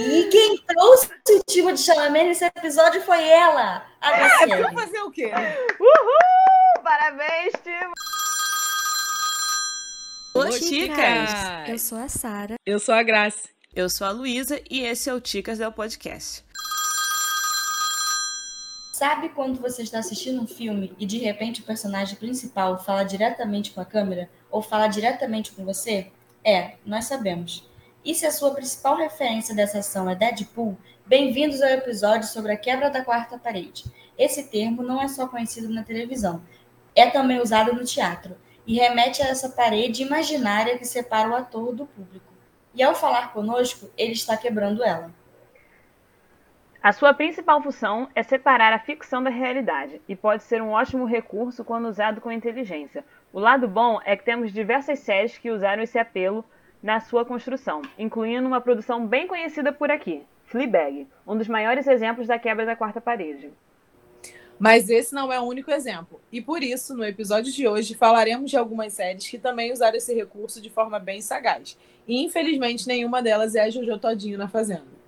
E quem trouxe o tipo de Chalamet nesse episódio foi ela, a É, Graciele. pra fazer o quê? Uhul! Parabéns, Timo! Ô, Ticas! Eu sou a Sara. Eu sou a Graça. Eu sou a Luísa e esse é o Ticas Del Podcast. Sabe quando você está assistindo um filme e de repente o personagem principal fala diretamente com a câmera ou fala diretamente com você? É, nós sabemos. E se a sua principal referência dessa ação é Deadpool, bem-vindos ao episódio sobre a quebra da quarta parede. Esse termo não é só conhecido na televisão, é também usado no teatro e remete a essa parede imaginária que separa o ator do público. E ao falar conosco, ele está quebrando ela. A sua principal função é separar a ficção da realidade e pode ser um ótimo recurso quando usado com inteligência. O lado bom é que temos diversas séries que usaram esse apelo na sua construção, incluindo uma produção bem conhecida por aqui, Fleabag, um dos maiores exemplos da quebra da quarta parede. Mas esse não é o único exemplo. E por isso, no episódio de hoje, falaremos de algumas séries que também usaram esse recurso de forma bem sagaz. E infelizmente nenhuma delas é a Jojo Todinho na Fazenda.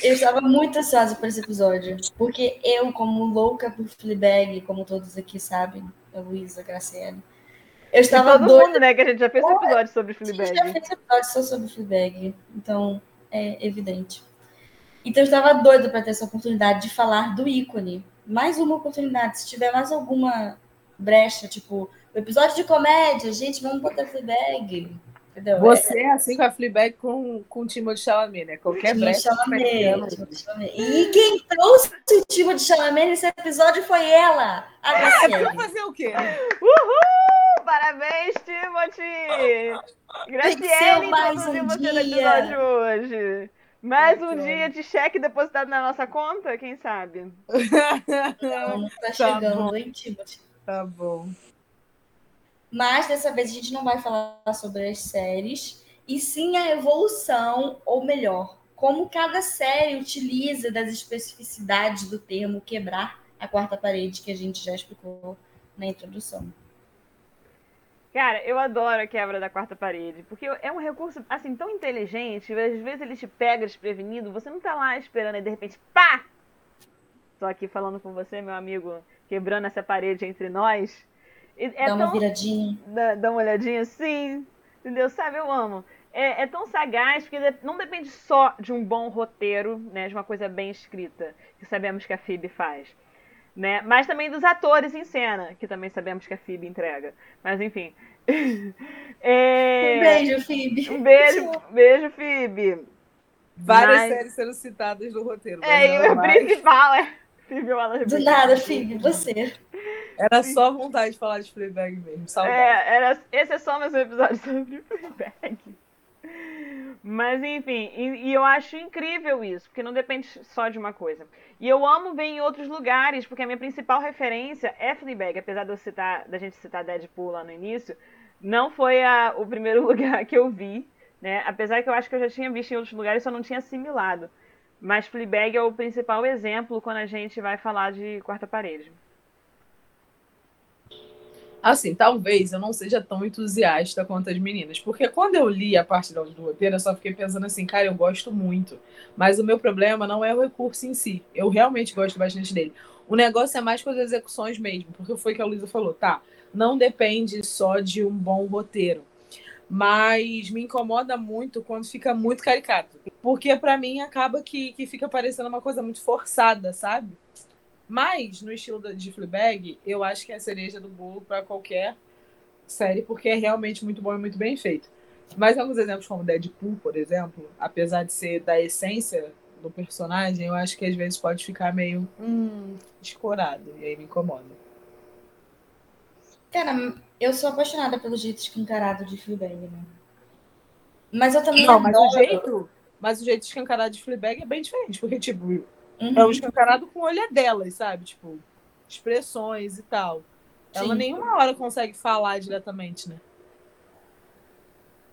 Eu estava muito ansiosa por esse episódio, porque eu, como louca por Fleabag, como todos aqui sabem, a Luísa, a Graciela, eu estava Todo doida. mundo, né? Que a gente já fez um episódio sobre A gente Fleabag. já fez episódio só sobre Fleabag, então é evidente. Então eu estava doida para ter essa oportunidade de falar do ícone. Mais uma oportunidade, se tiver mais alguma brecha, tipo, o episódio de comédia, gente, vamos botar Fleabag. Entendeu? Você é assim com a Fleabag com, com o Timothée Chalamet, né? Qualquer brecha. Chalamet, Chalamet. E quem trouxe o time de Chalamet nesse episódio foi ela, a É, Graciele. pra fazer o quê? Uhul! Parabéns, Timothy! Graciele mais introduziu um você no episódio hoje. Mais um dia de cheque depositado na nossa conta, quem sabe? Não, não tá chegando, hein, Timothy? tá bom. Mas dessa vez a gente não vai falar sobre as séries, e sim a evolução, ou melhor, como cada série utiliza das especificidades do termo quebrar a quarta parede, que a gente já explicou na introdução. Cara, eu adoro a quebra da quarta parede, porque é um recurso, assim, tão inteligente, às vezes ele te pega desprevenido, você não tá lá esperando e de repente, pá! Tô aqui falando com você, meu amigo, quebrando essa parede entre nós. É Dá uma tão- viradinha. dá, dá uma olhadinha assim, entendeu? Sabe, eu amo. É, é tão sagaz porque não depende só de um bom roteiro, né, de uma coisa bem escrita, que sabemos que a Phoebe faz, né? Mas também dos atores em cena, que também sabemos que a Phoebe entrega. Mas enfim. É, Um beijo, Phoebe. Um beijo, beijo, Phoebe. Várias Mas- séries sendo citadas no roteiro. É, e o vai. principal é Phoebe Waller Do nada, Phoebe, você. Era só vontade de falar de Fleabag mesmo. Saudade. É, era, esse é só mais um episódio sobre Fleabag. Mas enfim, e, e eu acho incrível isso, porque não depende só de uma coisa. E eu amo ver em outros lugares, porque a minha principal referência é Fleabag, apesar de eu citar, da gente citar Deadpool lá no início, não foi a- o primeiro lugar que eu vi, né? Apesar que eu acho que eu já tinha visto em outros lugares, só não tinha assimilado. Mas Fleabag é o principal exemplo quando a gente vai falar de quarta parede. Assim, talvez eu não seja tão entusiasta quanto as meninas. Porque quando eu li a parte do roteiro, eu só fiquei pensando assim, cara, eu gosto muito. Mas o meu problema não é o recurso em si. Eu realmente gosto bastante dele. O negócio é mais com as execuções mesmo. Porque foi que a Luísa falou, tá? Não depende só de um bom roteiro. Mas me incomoda muito quando fica muito caricato. Porque pra mim acaba que, que fica parecendo uma coisa muito forçada, sabe? Mas, no estilo de Fleabag, eu acho que é a cereja do bolo para qualquer série, porque é realmente muito bom e muito bem feito. Mas alguns exemplos como Deadpool, por exemplo, apesar de ser da essência do personagem, eu acho que às vezes pode ficar meio hum, escorado, e aí me incomoda. Cara, eu sou apaixonada pelo jeito escancarado de Fleabag, né? Mas eu também Não, mas o jeito, mas o jeito escancarado de Fleabag é bem diferente, porque, tipo, Uhum. é um escancarado com o olho delas, sabe? Tipo, expressões e tal. Ela Sim. nenhuma hora consegue falar diretamente, né?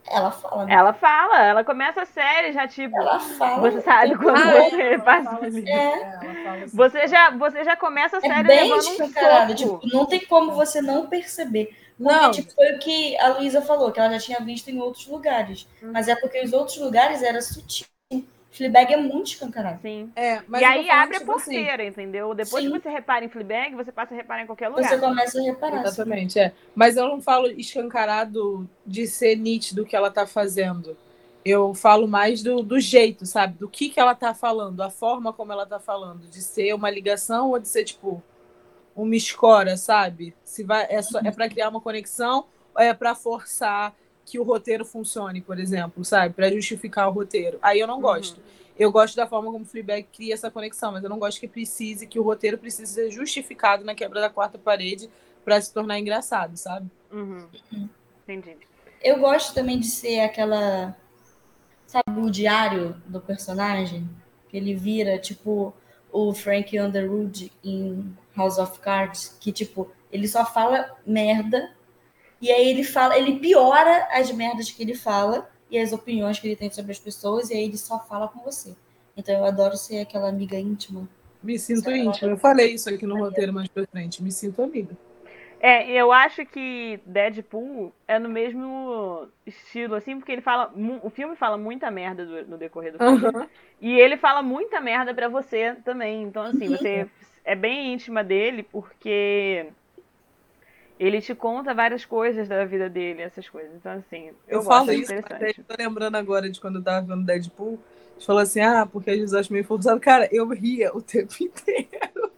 Ela fala, né? Ela fala, ela começa a série já, tipo, Ela fala. você sabe quando Ah, é, você ela passa fala assim. É. é, ela fala assim. Você já, você já começa a É série bem levando um. Tipo, não tem como você não perceber. Porque, Não. tipo, foi o que a Luísa falou, que ela já tinha visto em outros lugares. Uhum. Mas é porque os outros lugares era sutil. Fleabag é muito escancarado. Sim. É, mas e aí abre a tipo assim, porteira, entendeu? Depois Sim. que você repara em Fleabag, você passa a reparar em qualquer lugar. Você começa a reparar. assim. Exatamente, é. Mas eu não falo escancarado de ser nítido o que ela tá fazendo. Eu falo mais do, do jeito, sabe? Do que, que ela tá falando, a forma como ela tá falando. De ser uma ligação ou de ser, tipo, uma escora, sabe? Se vai, é, só, é pra criar uma conexão ou é pra forçar que o roteiro funcione, por exemplo, sabe? Pra justificar o roteiro. Aí eu não gosto. Eu gosto da forma como o Fleabag cria essa conexão, mas eu não gosto que precise, que o roteiro precise ser justificado na quebra da quarta parede pra se tornar engraçado, sabe? Uhum. Entendi. Eu gosto também de ser aquela. Sabe, o diário do personagem? Que ele vira, tipo, o Frank Underwood em House of Cards, que, tipo, ele só fala merda. E aí ele fala, ele piora as merdas que ele fala e as opiniões que ele tem sobre as pessoas, e aí ele só fala com você. Então eu adoro ser aquela amiga íntima. Me sinto Sabe? íntima. Eu falei isso aqui no roteiro mais pra frente. Me sinto amiga. É, eu acho que Deadpool é no mesmo estilo, assim, porque ele fala. O filme fala muita merda do- no decorrer do filme. Aham. E ele fala muita merda pra você também. Então, assim, Uhum. você é bem íntima dele, porque ele te conta várias coisas da vida dele, essas coisas. Então, assim, eu, Eu, falo é isso, eu tô lembrando agora de quando eu tava vendo Deadpool. Você falou assim, ah, porque a gente acha meio forçado. Cara, eu ria o tempo inteiro.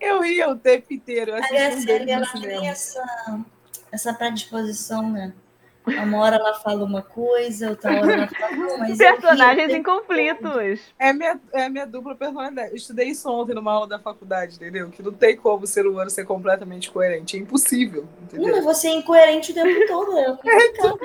Eu ria o tempo inteiro. Eu Aí assisti a um ela tem essa, essa predisposição, né? Uma hora ela fala uma coisa, outra hora ela fala, não, mas eu ri o Personagens em conflitos. É minha, é minha dupla personalidade. Eu estudei isso ontem numa aula da faculdade, entendeu? Que não tem como o ser humano ser completamente coerente. É impossível, Não, mas entendeu? você é incoerente o tempo todo, é complicado.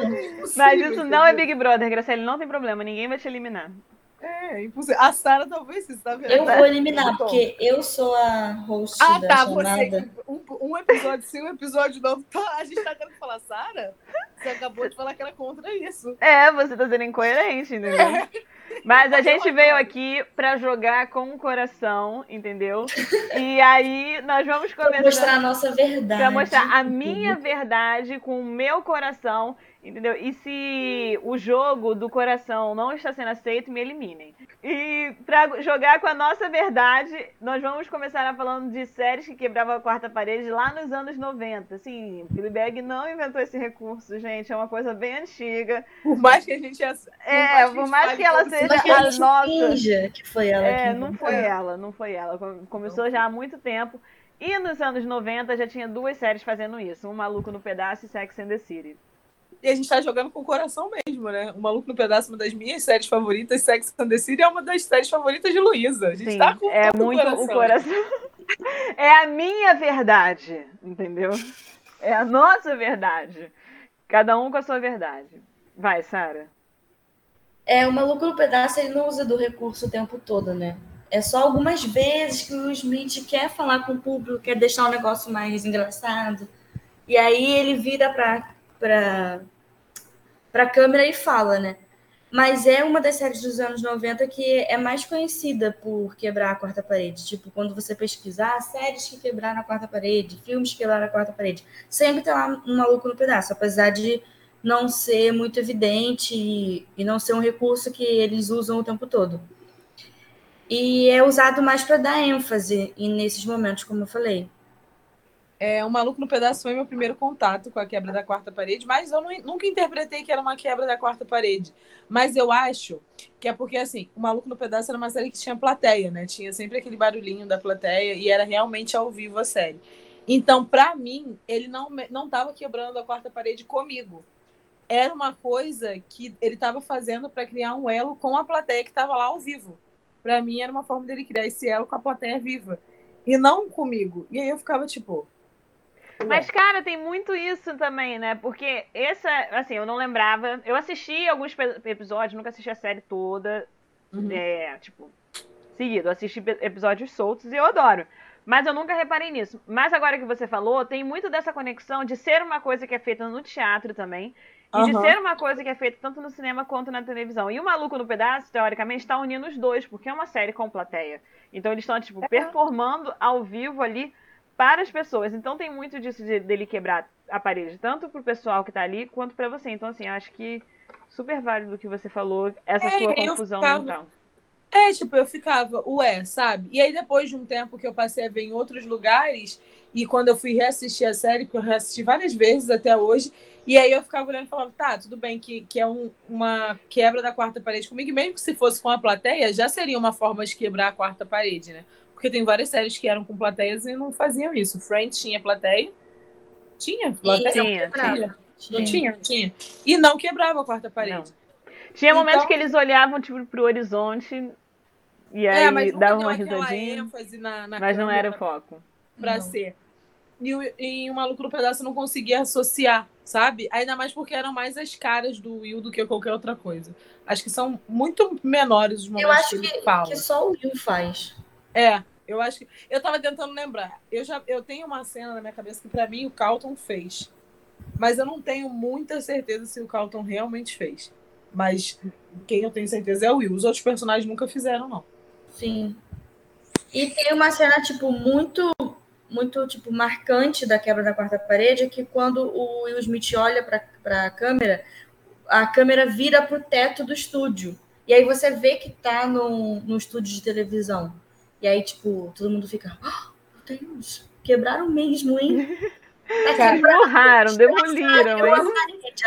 Mas isso não é entendeu? Big Brother, Graciele, não tem problema, ninguém vai te eliminar. É, impossível. A Sara talvez você tá vendo. Eu né? vou eliminar, porque eu sou a host Ah, da tá. chamada. Você, um, um episódio sim, um episódio não. Tá, a gente tá querendo falar, Sara? Você acabou de falar que era contra isso. É, você tá sendo incoerente, entendeu? Mas a gente veio aqui pra jogar com o coração, entendeu? E aí nós vamos Pra mostrar começar a nossa verdade. pra mostrar a minha verdade com o meu coração, entendeu? E se o jogo do coração não está sendo aceito, me eliminem. E pra jogar com a nossa verdade, nós vamos começar a falando de séries que quebravam a quarta parede lá nos anos 90. Assim, Fleabag não inventou esse recurso, gente, é uma coisa bem antiga. Por mais que a gente. ass- É, por mais fale que ela seja que a a nossa. que foi ela É, que não foi ela, não foi ela. Com- Começou já há muito tempo. E nos anos 90 já tinha duas séries fazendo isso: Um Maluco no Pedaço e Sex and the City. E a gente tá jogando com o coração mesmo, né? O Maluco no Pedaço, uma das minhas séries favoritas, Sex and the City, é uma das séries favoritas de Luísa. A gente Sim, tá com é todo muito o coração. É a minha verdade, entendeu? É a nossa verdade. Cada um com a sua verdade. Vai, Sara. É, o maluco no pedaço ele não usa do recurso o tempo todo, né? É só algumas vezes que o Smith quer falar com o público, quer deixar o negócio mais engraçado. E aí ele vira pra, pra, pra câmera e fala, né? Mas é uma das séries dos anos 90 que é mais conhecida por quebrar a quarta parede. Tipo, quando você pesquisar séries que quebraram a quarta parede, filmes que quebraram a quarta parede, sempre tem lá um maluco no pedaço, apesar de não ser muito evidente e, não ser um recurso que eles usam o tempo todo. E é usado mais para dar ênfase nesses momentos, como eu falei. É, o Maluco no Pedaço foi meu primeiro contato com a quebra da quarta parede, mas eu nu- nunca interpretei que era uma quebra da quarta parede. Mas eu acho que é porque, assim, o Maluco no Pedaço era uma série que tinha plateia, né? Tinha sempre aquele barulhinho da plateia e era realmente ao vivo a série. Então, pra mim, ele não, não tava quebrando a quarta parede comigo. Era uma coisa que ele tava fazendo para criar um elo com a plateia que tava lá ao vivo. Pra mim, era uma forma dele criar esse elo com a plateia viva. E não comigo. E aí eu ficava tipo. Mas, cara, tem muito isso também, né? Porque essa, assim, eu não lembrava. Eu assisti alguns episódios, nunca assisti a série toda, Uhum. é, tipo, seguido. Eu assisti episódios soltos e eu adoro. Mas eu nunca reparei nisso. Mas agora que você falou, tem muito dessa conexão de ser uma coisa que é feita no teatro também. E de Aham. ser uma coisa que é feita tanto no cinema quanto na televisão. E o Maluco no Pedaço, teoricamente, está unindo os dois, porque é uma série com plateia. Então eles estão, tipo, performando ao vivo ali para as pessoas. Então tem muito disso de, dele quebrar a parede, tanto pro pessoal que tá ali, quanto para você. Então, assim, acho que super válido o que você falou, essa É, sua confusão ficava- mental. É, tipo, eu ficava, ué, sabe? E aí, depois de um tempo que eu passei a ver em outros lugares, e quando eu fui reassistir a série, porque eu reassisti várias vezes até hoje, e aí eu ficava olhando e falava, tá, tudo bem que, que é um- uma quebra da quarta parede comigo, e mesmo que se fosse com a plateia, já seria uma forma de quebrar a quarta parede, né? Porque tem várias séries que eram com plateias e não faziam isso. Friends tinha plateia. Tinha plateia? Tinha, Tinha. Não tinha? Tinha. E não quebrava a quarta parede. Tinha momentos Então- que eles olhavam, tipo, pro horizonte e aí É, mas nunca davam uma aquela risadinha, ênfase na, na mas não era o foco. pra Não. ser. E, o- e o Maluco no Pedaço não conseguia associar, sabe? Ainda mais porque eram mais as caras do Will do que qualquer outra coisa. Acho que são muito menores os momentos Eu acho que ele que, fala. que só o Will faz. É, eu acho que. Eu tava tentando lembrar. Eu já eu tenho uma cena na minha cabeça que pra mim o Carlton fez. Mas eu não tenho muita certeza se o Carlton realmente fez. Mas quem eu tenho certeza é o Will. Os outros personagens nunca fizeram, não. Sim. E tem uma cena, tipo, muito, muito, tipo, marcante da quebra da quarta parede, que quando o Will Smith olha pra, pra câmera, a câmera vira pro teto do estúdio. E aí você vê que tá no, no estúdio de televisão. E aí, tipo, todo mundo fica, oh, meu Deus, quebraram mesmo, hein? Tá Empurraram, demoliram, a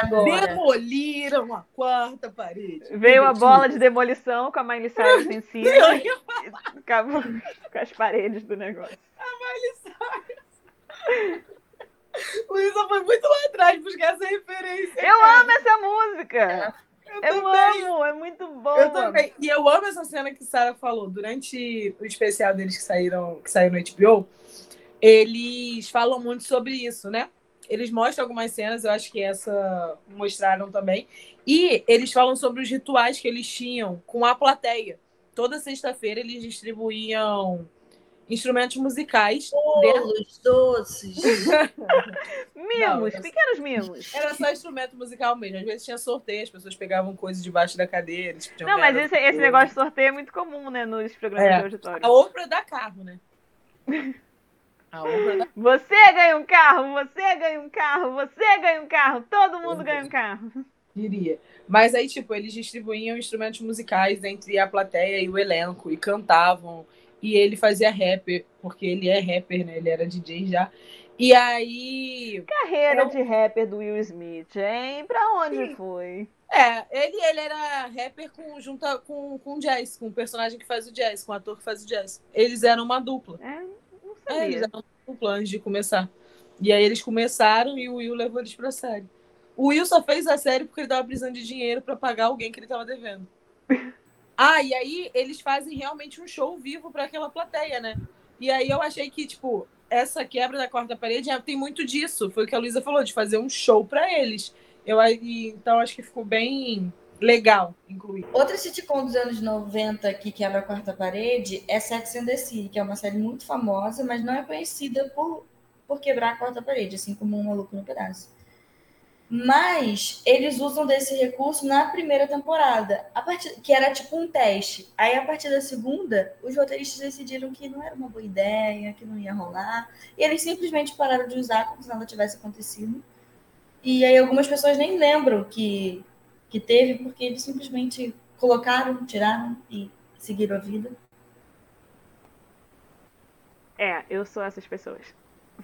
agora. Demoliram a quarta parede. Veio a bola de demolição com a Miley Cyrus em cima acabou com as paredes do negócio. Luísa foi muito lá atrás buscar essa referência. Eu cara. amo essa música! Eu Eu amo, é muito boa. Eu também. E eu amo essa cena que Sarah falou. Durante o especial deles que saíram, que saiu no HBO, eles falam muito sobre isso, né? Eles mostram algumas cenas, eu acho que essa mostraram também. E eles falam sobre os rituais que eles tinham com a plateia. Toda sexta-feira eles distribuíam instrumentos musicais. dentro- Bolos, doces. Mimos, Não, pequenos mimos. Era só instrumento musical mesmo. Às vezes tinha sorteio, as pessoas pegavam coisas debaixo da cadeira. podiam Não, mas esse, esse negócio de sorteio é muito comum, né, nos programas É. de auditório. A obra da carro, né? A Você ganha um carro, você ganha um carro, você ganha um carro, todo mundo ganha um carro. diria. Mas aí, tipo, eles distribuíam instrumentos musicais entre a plateia e o elenco e cantavam. E ele fazia rapper, porque ele é rapper, né? Ele era DJ já. E aí. Carreira Eu- de rapper do Will Smith, hein? Pra onde foi? É, ele, ele era rapper com, junto com, com jazz, com o personagem que faz o jazz, com o ator que faz o jazz. Eles eram uma dupla. É, não É, eles sabia. eram uma dupla antes de começar. E aí eles começaram e o Will levou eles pra série. O Will só fez a série porque ele tava precisando de dinheiro pra pagar alguém que ele tava devendo. Ah, e aí eles fazem realmente um show vivo pra aquela plateia, né? E aí eu achei que, tipo, essa quebra da quarta parede é, tem muito disso. Foi o que a Luísa falou, de fazer um show pra eles. Eu, então acho que ficou bem legal incluir. Outra sitcom dos anos 90 que quebra a quarta parede é Sex and the City, que é uma série muito famosa, mas não é conhecida por, por quebrar a quarta parede, assim como um maluco no pedaço. Mas eles usam desse recurso na primeira temporada, a partir, que era tipo um teste. Aí, a partir da segunda, os roteiristas decidiram que não era uma boa ideia, que não ia rolar. E eles simplesmente pararam de usar como se nada tivesse acontecido. E aí, algumas pessoas nem lembram que que teve, porque eles simplesmente colocaram, tiraram e seguiram a vida. É, eu sou essas pessoas.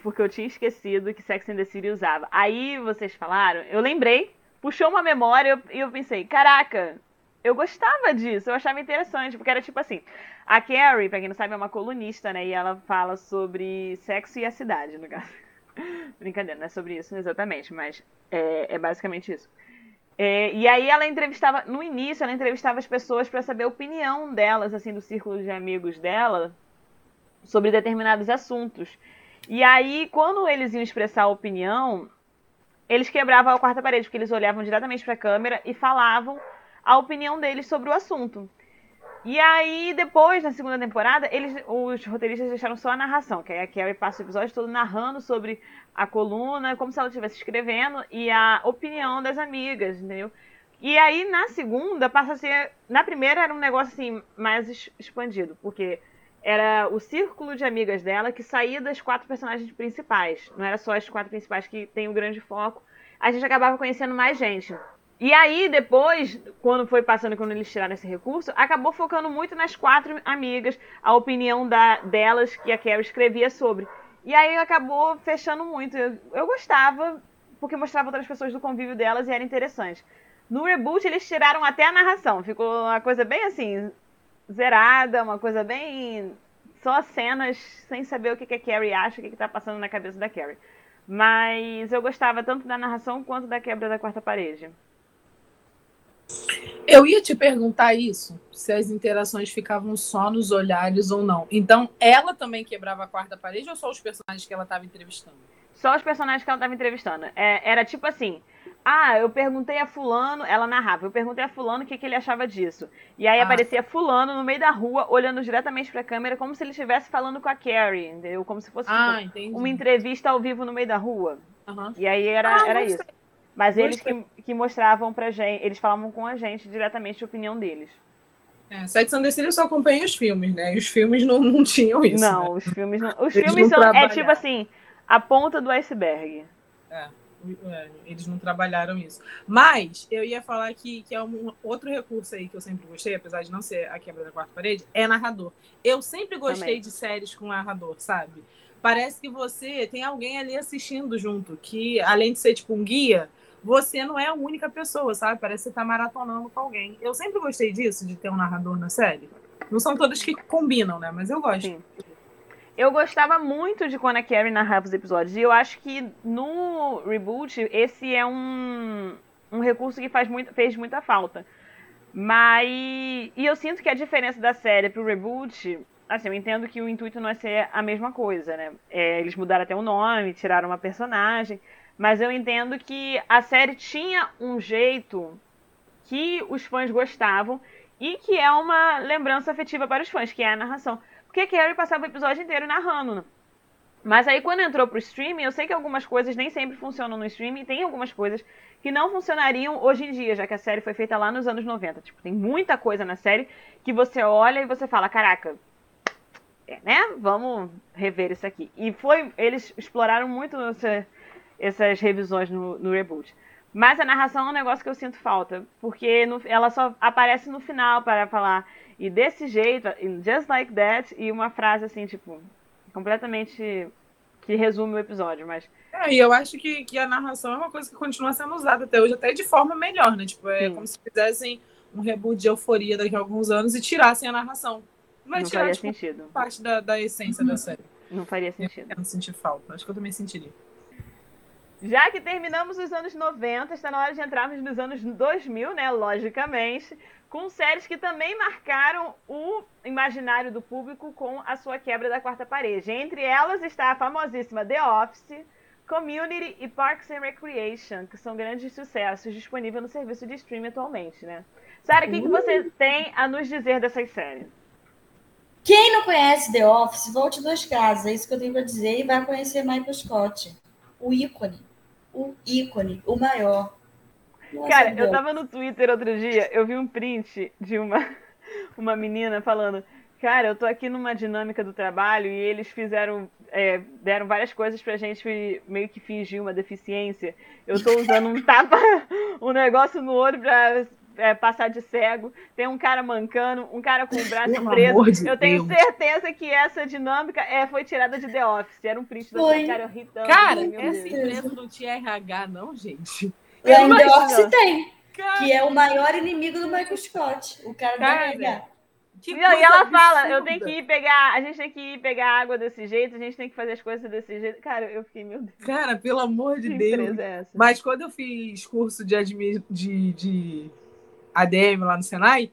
Porque eu tinha esquecido que Sex and the City usava. Aí vocês falaram, eu lembrei, puxou uma memória e eu pensei, caraca, eu gostava disso, eu achava interessante, porque era tipo assim, a Carrie, pra quem não sabe, é uma colunista, né? E ela fala sobre sexo e a cidade, no caso. Brincadeira, não é sobre isso exatamente, mas é, é basicamente isso. É, e aí ela entrevistava, no início, ela entrevistava as pessoas para saber a opinião delas, assim, do círculo de amigos dela, sobre determinados assuntos. E aí, quando eles iam expressar a opinião, eles quebravam a quarta parede, porque eles olhavam diretamente para a câmera e falavam a opinião deles sobre o assunto. E aí, depois, na segunda temporada, eles, os roteiristas deixaram só a narração, que aí a Carrie passa o episódio todo narrando sobre a coluna, como se ela estivesse escrevendo, e a opinião das amigas, entendeu? E aí, na segunda, passa a ser. Na primeira era um negócio assim, mais expandido, porque era o círculo de amigas dela que saía das quatro personagens principais. Não era só as quatro principais que tem o grande foco. A gente acabava conhecendo mais gente. E aí, depois, quando foi passando, quando eles tiraram esse recurso, acabou focando muito nas quatro amigas, a opinião da, delas que a Carrie escrevia sobre. E aí acabou fechando muito. Eu, eu gostava, porque mostrava outras pessoas do convívio delas e era interessante. No reboot, eles tiraram até a narração. Ficou uma coisa bem assim, zerada, uma coisa bem. Só cenas sem saber o que, que a Carrie acha, o que, que tá passando na cabeça da Carrie. Mas eu gostava tanto da narração quanto da quebra da quarta parede. Eu ia te perguntar isso, se as interações ficavam só nos olhares ou não. Então, ela também quebrava a quarta parede ou só os personagens que ela estava entrevistando? Só os personagens que ela estava entrevistando. É, era tipo assim: ah, eu perguntei a Fulano, ela narrava, eu perguntei a Fulano o que, que ele achava disso. E aí ah. aparecia Fulano no meio da rua, olhando diretamente para a câmera, como se ele estivesse falando com a Carrie, entendeu? Como se fosse ah, tipo, uma entrevista ao vivo no meio da rua. Uhum. E aí era, ah, era isso. Mas eles que, que mostravam pra gente, eles falavam com a gente diretamente a opinião deles. É, City eu só acompanha os filmes, né? E os filmes não, não tinham isso. Não, né? os filmes não. Os eles filmes não são, é tipo assim, a ponta do iceberg. É, é, eles não trabalharam isso. Mas eu ia falar que, que é um outro recurso aí que eu sempre gostei, apesar de não ser a quebra da quarta parede, é narrador. Eu sempre gostei Também. de séries com narrador, sabe? Parece que você tem alguém ali assistindo junto, que além de ser tipo um guia, você não é a única pessoa, sabe? Parece que você tá maratonando com alguém. Eu sempre gostei disso, de ter um narrador na série. Não são todas que combinam, né? Mas eu gosto. Sim. Eu gostava muito de quando a Carrie narrava os episódios. E eu acho que no reboot, esse é um, um recurso que faz muito, fez muita falta. Mas. E eu sinto que a diferença da série pro reboot. Assim, eu entendo que o intuito não é ser a mesma coisa, né? É, eles mudaram até o nome, tiraram uma personagem. Mas eu entendo que a série tinha um jeito que os fãs gostavam e que é uma lembrança afetiva para os fãs, que é a narração. Porque Carrie passava o episódio inteiro narrando. Né? Mas aí quando entrou pro streaming, eu sei que algumas coisas nem sempre funcionam no streaming, tem algumas coisas que não funcionariam hoje em dia, já que a série foi feita lá nos anos 90. Tipo, tem muita coisa na série que você olha e você fala, caraca, é, né? Vamos rever isso aqui. E foi, eles exploraram muito essa, essas revisões no, no reboot. Mas a narração é um negócio que eu sinto falta, porque no, ela só aparece no final para falar e desse jeito, just like that, e uma frase assim, tipo, completamente que resume o episódio, mas... É, e eu acho que, que a narração é uma coisa que continua sendo usada até hoje, até de forma melhor, né? Tipo, é Sim. como se fizessem um reboot de euforia daqui a alguns anos e tirassem a narração. Não vai não tirar, faria tipo, sentido. parte da, da essência da série. Não faria sentido. Eu não senti falta. Acho que eu também sentiria. Já que terminamos os anos 90, está na hora de entrarmos nos anos 2000, né? Logicamente, com séries que também marcaram o imaginário do público com a sua quebra da quarta parede. Entre elas está a famosíssima The Office, Community e Parks and Recreation, que são grandes sucessos disponíveis no serviço de streaming atualmente, né? Sara, o que, que você uh! tem a nos dizer dessas séries? Quem não conhece The Office, volte duas casas, é isso que eu tenho para dizer, e vai conhecer Michael Scott, o ícone o ícone, o maior. Cara, Deus. eu tava no Twitter outro dia, eu vi um print de uma, uma menina falando. Cara, eu tô aqui numa dinâmica do trabalho e eles fizeram, é, deram várias coisas pra gente meio que fingir uma deficiência. Eu tô usando um tapa, um negócio no olho pra é, passar de cego, tem um cara mancando, um cara com o braço Pelo preso. De eu tenho Deus. certeza que essa dinâmica é, foi tirada de The Office. Era um print do cara irritando. Cara, essa empresa não tinha RH, não, gente. E em The Office tem. Cara. Que é o maior inimigo do Michael Scott. O cara, cara da RH. Que não, e ela absurda. fala, eu tenho que ir pegar, a gente tem que ir pegar água desse jeito, a gente tem que fazer as coisas desse jeito. Cara, eu fiquei, meu Deus. Cara, pelo amor de Deus. É Mas quando eu fiz curso de, admi de, de ADM lá no Senai.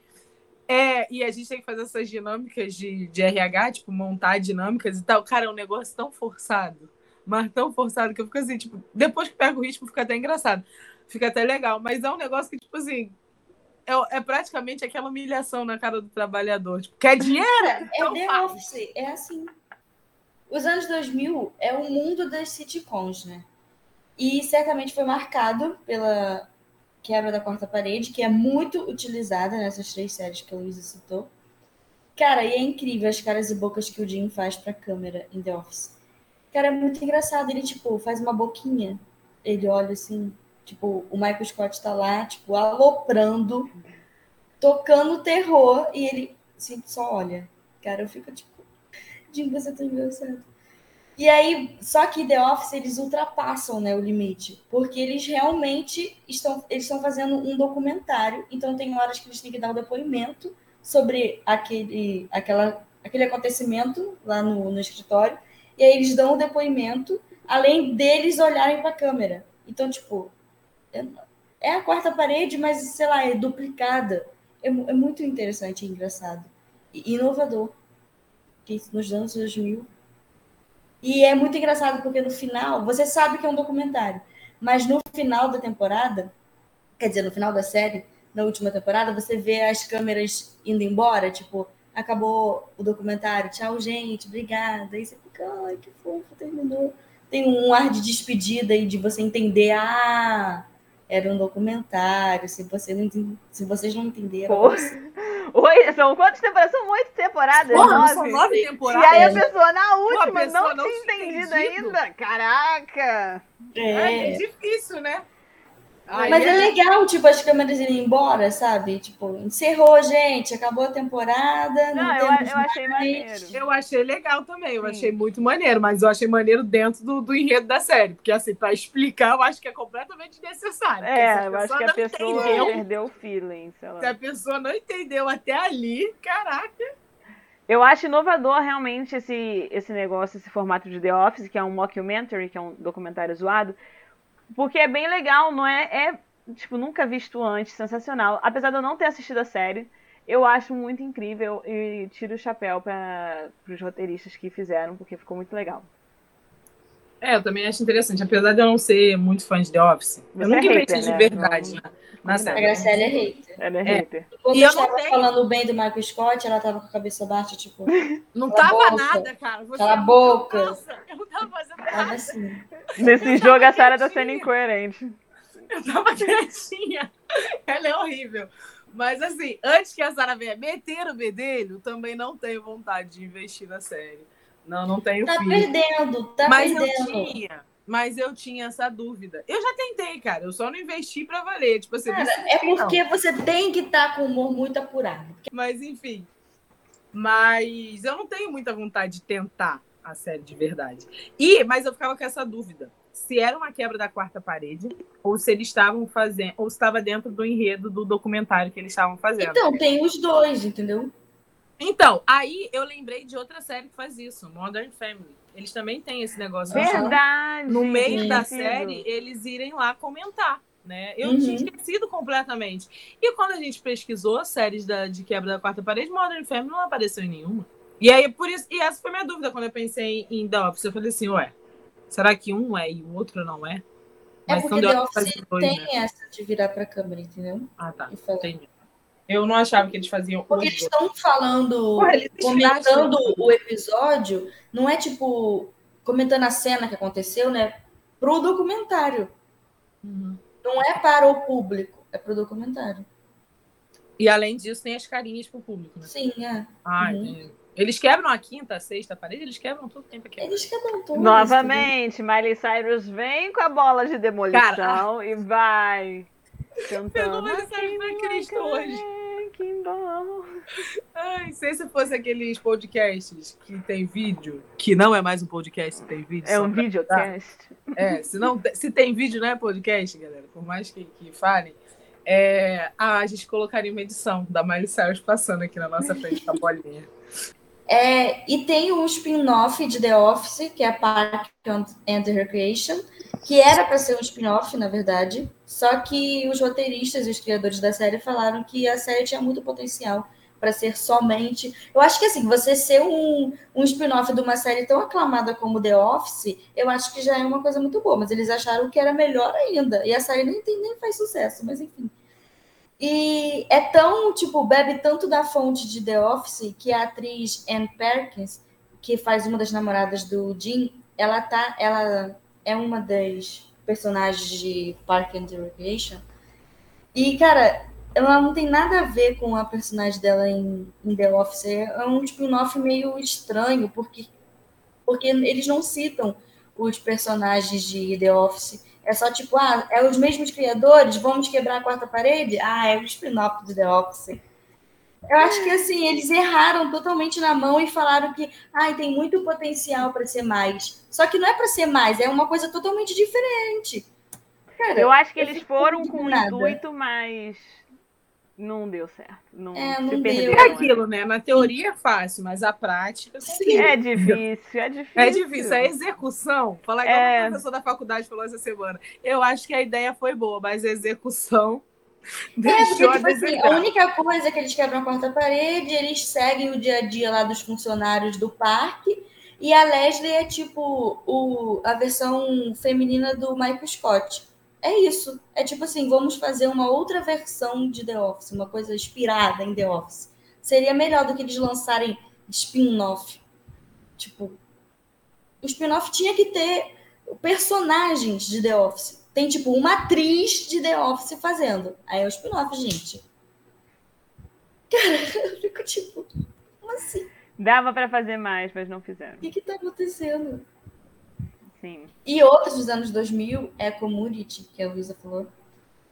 É, e a gente tem que fazer essas dinâmicas de, de RH, tipo, montar dinâmicas e tal. Cara, é um negócio tão forçado, mas tão forçado que eu fico assim, tipo, depois que pega o ritmo, fica até engraçado. Fica até legal, mas é um negócio que, tipo assim, é, é praticamente aquela humilhação na cara do trabalhador. Tipo, quer dinheiro? é então The Office, é assim. Os anos 2000 é o mundo das sitcoms, né? E certamente foi marcado pela quebra da quarta parede, que é muito utilizada nessas três séries que a Luísa citou. Cara, e é incrível as caras e bocas que o Jim faz pra câmera em The Office. Cara, é muito engraçado. Ele, tipo, faz uma boquinha. Ele olha assim, tipo, o Michael Scott tá lá, tipo, aloprando, tocando terror, e ele assim, só olha. Cara, eu fico tipo, Jim, você tá engraçado. E aí, só que The Office eles ultrapassam né, o limite, porque eles realmente estão, eles estão fazendo um documentário, então tem horas que eles têm que dar um depoimento sobre aquele, aquela, aquele acontecimento lá no, no escritório, e aí eles dão o depoimento, além deles olharem para a câmera. Então, tipo, é, é a quarta parede, mas, sei lá, é duplicada. É, é muito interessante e engraçado. E inovador. Nos anos 2000 e é muito engraçado porque no final, você sabe que é um documentário, mas no final da temporada, quer dizer, no final da série, na última temporada, você vê as câmeras indo embora, tipo, acabou o documentário, tchau, gente, obrigada. Fica, ai, que fofo, terminou. Tem um ar de despedida e de você entender, ah, era um documentário, se, você não, se vocês não entenderam. Oi, são quantas temporadas? São oito temporadas? Porra, nove. são nove temporadas. E aí a pessoa na última pessoa não, não tinha tinha entendido entendido. ainda. Caraca! É, É. difícil, né? Aí Mas é legal, tipo, as câmeras irem embora, sabe? Tipo, encerrou, gente, acabou a temporada. Não, Não, eu, temos eu achei mais. maneiro. Eu achei legal também, eu Sim. achei muito maneiro, mas eu achei maneiro dentro do, do enredo da série, porque assim, pra explicar, eu acho que é completamente se É, eu acho que a não pessoa entendeu, perdeu o feeling, sei lá. se a pessoa não entendeu até ali, caraca. Eu acho inovador realmente esse, esse negócio, esse formato de The Office, que é um mockumentary, que é um documentário zoado, porque é bem legal, não é? É, tipo, nunca visto antes, sensacional. Apesar de eu não ter assistido a série, eu acho muito incrível e tiro o chapéu para os roteiristas que fizeram, porque ficou muito legal. É, eu também acho interessante, apesar de eu não ser muito fã de The Office. Você eu nunca é hater, de né? verdade Não- na, A. Graciela é hater. Ela é, É. hater. Quando E eu eu estava tenho. falando bem do Michael Scott, ela tava com a cabeça baixa, tipo, Não tava boca. nada, cara. Você Cala a boca. Nossa, eu não tava fazendo tava nada. assim. Nesse jogo a Sarah tá sendo incoerente. Eu tava quietinha. Ela é horrível. Mas assim, antes que a Sara venha meter o bedelho, também não tenho vontade de investir na série. Não, não tenho Tá filho. perdendo, tá mas eu perdendo. tinha, mas eu tinha essa dúvida. Eu já tentei, cara. Eu só não investi pra valer. Tipo assim, Cara, é sei, não. porque você tem que estar com o humor muito apurado. Mas enfim. Mas eu não tenho muita vontade de tentar a série de verdade. E, mas eu ficava com essa dúvida. Se era uma quebra da quarta parede, ou se eles estavam fazendo, ou se estava dentro do enredo do documentário que eles estavam fazendo. Então, tem os dois, entendeu? Então, aí eu lembrei de outra série que faz isso, Modern Family. Eles também têm esse negócio. de, Verdade! No meio Sim, da sim. série, eles irem lá comentar. Né? Eu Uhum. tinha esquecido completamente. E quando a gente pesquisou séries da, de quebra da quarta parede, Modern Family não apareceu em nenhuma. E aí, por isso, e essa foi minha dúvida quando eu pensei em The Office. Eu falei assim, ué, será que um é e o outro não é? É então porque The The Office faz Office os dois, tem né? essa de virar pra câmera, entendeu? Ah, tá. Entendi. Eu não achava que eles faziam Porque eles estão falando, Porra, eles comentando o episódio, não é tipo comentando a cena que aconteceu, né? Pro documentário. Uhum. Não é para o público, é pro documentário. E além disso, tem as carinhas pro público, né? Sim, é. Ah, Uhum. Eles quebram a quinta, a sexta parede, eles quebram todo tempo aqui. Eles quebram tudo. Novamente, Miley Cyrus vem com a bola de demolição e vai cantando. Miley Cyrus pra Cristo hoje. Que bom. Ai, sei se fosse aqueles podcasts que tem vídeo, que não é mais um podcast, tem vídeo. É um pra- videocast. É, se, não, se tem vídeo, não é podcast, galera. Por mais que, que falem. É, ah, a gente colocaria uma edição da Miley Cyrus passando aqui na nossa frente com a bolinha. É, e tem um spin-off de The Office, que é Park and Recreation, que era para ser um spin-off, na verdade, só que os roteiristas e os criadores da série falaram que a série tinha muito potencial para ser somente. Eu acho que assim, você ser um, um spin-off de uma série tão aclamada como The Office, eu acho que já é uma coisa muito boa, mas eles acharam que era melhor ainda. E a série nem, tem, nem faz sucesso, mas enfim. E é tão, tipo, bebe tanto da fonte de The Office que a atriz Anne Perkins, que faz uma das namoradas do Jim, ela tá, ela é uma das personagens de Park and Recreation. E, cara, ela não tem nada a ver com a personagem dela em, em The Office. É um spin-off meio estranho, porque, porque eles não citam os personagens de The Office. É só tipo, ah, é os mesmos criadores, vamos quebrar a quarta parede? Ah, é o spin-off de The Office. Eu acho que assim, eles erraram totalmente na mão e falaram que ah, tem muito potencial para ser mais. Só que não é para ser mais, é uma coisa totalmente diferente. Cara, eu acho que eles foram com um intuito, mas não deu certo. Não, é, não deu. É aquilo, né? Na teoria é fácil, mas a prática. Sim. É difícil, é difícil. É difícil. A execução, falar igual é... o professor da faculdade falou essa semana. Eu acho que a ideia foi boa, mas a execução. É, porque, tipo assim, a única coisa é que eles quebram a quarta parede, eles seguem o dia a dia lá dos funcionários do parque, e a Leslie é tipo o, a versão feminina do Michael Scott é isso. É tipo assim, vamos fazer uma outra versão de The Office, uma coisa inspirada em The Office. Seria melhor do que eles lançarem spin-off. Tipo, o spin-off tinha que ter personagens de The Office. Tem, tipo, uma atriz de The Office fazendo. Aí é o spin-off, gente. Cara, eu fico tipo, como assim? Dava para fazer mais, mas não fizeram. O que que tá acontecendo? Sim. E outros dos anos 2000 é Community, que a Luísa falou,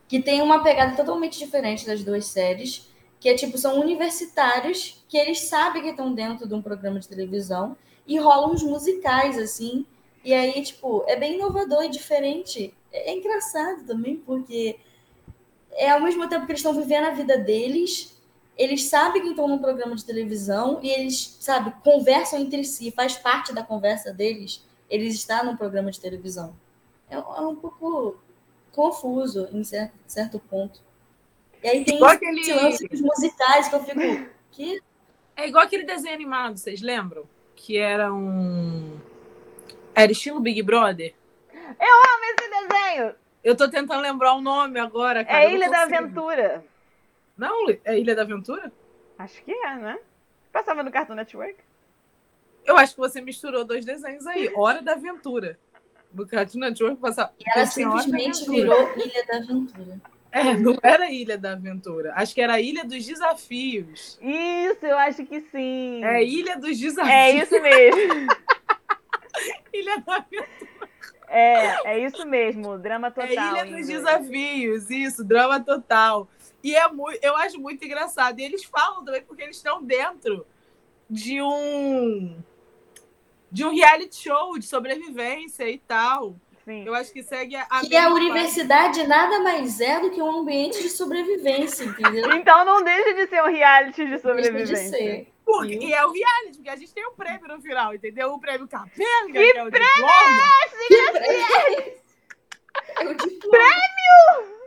que tem uma pegada totalmente diferente das duas séries, que é tipo, são universitários que eles sabem que estão dentro de um programa de televisão e rolam uns musicais, assim, e aí, tipo, é bem inovador e diferente. É, é engraçado também, porque é ao mesmo tempo que eles estão vivendo a vida deles, eles sabem que estão num programa de televisão e eles, sabe, conversam entre si, faz parte da conversa deles eles estão num programa de televisão. É, é um pouco confuso em certo, certo ponto. E aí tem igual aquele... lances musicais que eu fico. Que? É igual aquele desenho animado, vocês lembram? Que era um. Era estilo Big Brother? Eu amo esse desenho! Eu tô tentando lembrar o nome agora, cara. É Ilha da Aventura. Não, é Ilha da Aventura? Acho que é, né? Passava no Cartoon Network. Eu acho que você misturou dois desenhos aí. Hora da Aventura. Do Cartoon Network passar. E ela simplesmente virou Ilha da Aventura. É, não era Ilha da Aventura. Acho que era Ilha dos Desafios. Isso, eu acho que sim. É Ilha dos Desafios. É isso mesmo. Ilha da Aventura. É, é isso mesmo, drama total. É Ilha dos Desafios, isso, drama total. E é muito, eu acho muito engraçado. E eles falam também porque eles estão dentro de um de um reality show de sobrevivência e tal. Sim. Eu acho que segue a. E a universidade parte. nada mais é do que um ambiente de sobrevivência, entendeu? Então não deixa de ser um reality de sobrevivência. Deixa de ser. Porque, e é o reality, porque a gente tem o um prêmio no final, entendeu? O prêmio Capenga, que, que é o prêmio diploma. É esse, que prêmio? É o diploma. Prêmio!